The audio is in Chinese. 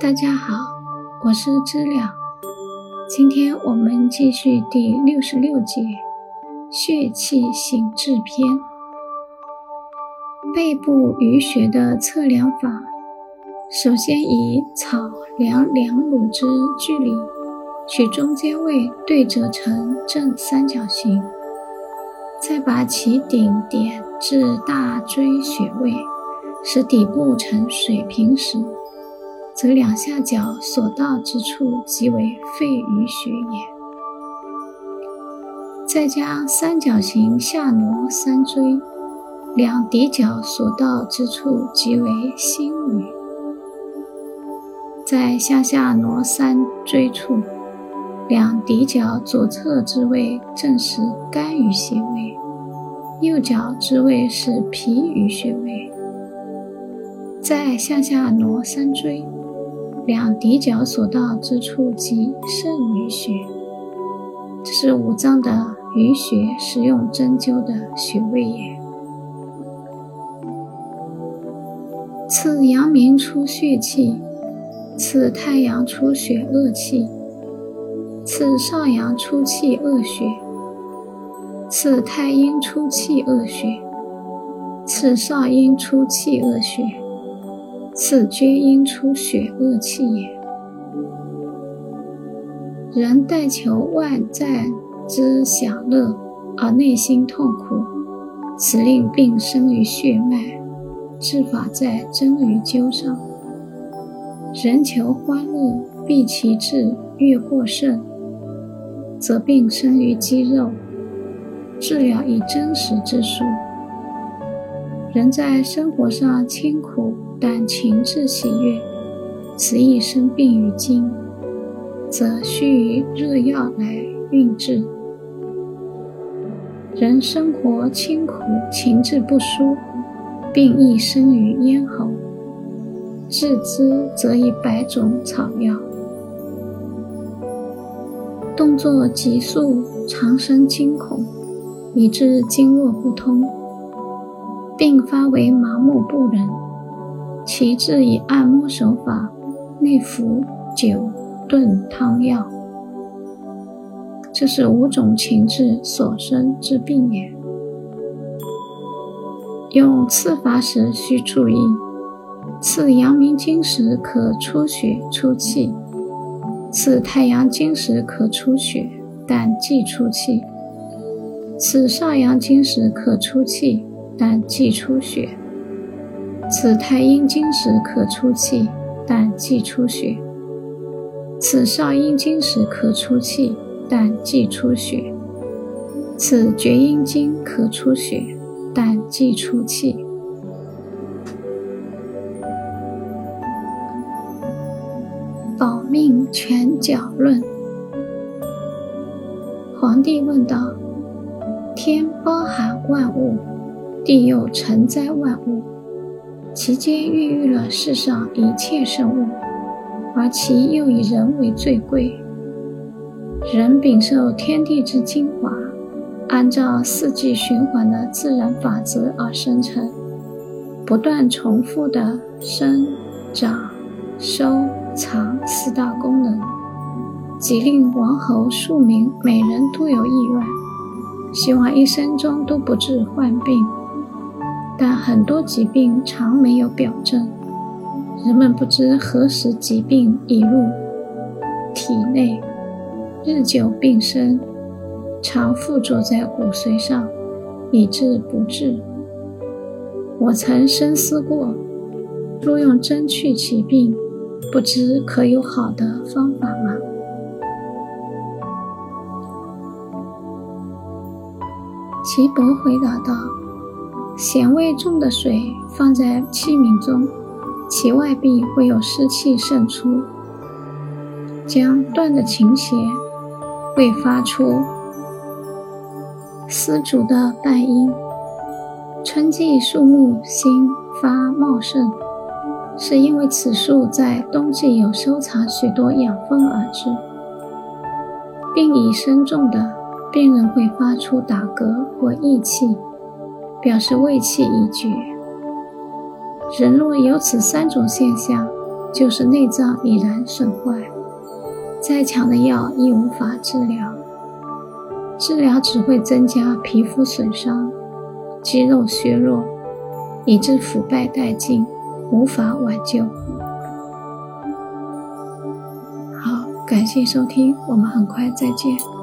大家好，我是知了。今天我们继续第六十六节血气醒志篇。背部淤血的测量法，首先以草量两乳之距离，取中间位对折成正三角形，再把其顶点至大椎穴位，使底部呈水平时。则两下角所到之处即为肺俞穴也。再将三角形下挪三椎，两骶角所到之处即为心俞。在向下挪三椎处，两骶角左侧之位正是肝俞穴位，右脚之位是脾俞穴位。再向下挪三椎。两骶角所到之处即肾俞穴，这是五脏的俞穴使用针灸的穴位也。次阳明出血气，次太阳出血恶气，次少阳出气恶血，次太阴出气恶血，次少阴出气恶血。此皆因出血恶气也。人但求外在之享乐，而内心痛苦，此令病生于血脉，治法在针于灸上。人求欢乐，必其志欲过甚，则病生于肌肉，治疗以真实之术。人在生活上清苦。但情志喜悦，此亦生病于筋，则需于热药来运治。人生活清苦，情志不舒，病亦生于咽喉，治之则以百种草药。动作急速，常生惊恐，以致经络不通，并发为麻木不仁。其治以按摩手法，内服酒、炖汤药，这是五种情志所生之病也。用刺法时需注意：刺阳明经时可出血出气，刺太阳经时可出血，但忌出气；刺少阳经时可出气，但忌出血。此太阴经时可出气，但忌出血；此少阴经时可出气，但忌出血；此厥阴经可出血，但忌出气。保命全角论。皇帝问道：天包含万物，地又承载万物。其间孕育了世上一切生物，而其又以人为最贵。人禀受天地之精华，按照四季循环的自然法则而生成，不断重复的生、长、收、藏四大功能，即令王侯庶民每人都有意愿，希望一生中都不致患病。但很多疾病常没有表证，人们不知何时疾病已入体内，日久病深，常附着在骨髓上，以致不治。我曾深思过，若用针去其病，不知可有好的方法吗？岐伯回答道。咸味重的水放在器皿中，其外壁会有湿气渗出，将断的琴弦会发出丝竹的半音。春季树木新发茂盛，是因为此树在冬季有收藏许多养分而至。病已深重的病人会发出打嗝或溢气。表示胃气已绝。人若有此三种现象，就是内脏已然损坏，再强的药亦无法治疗，治疗只会增加皮肤损伤、肌肉削弱，以致腐败殆尽，无法挽救。好，感谢收听，我们很快再见。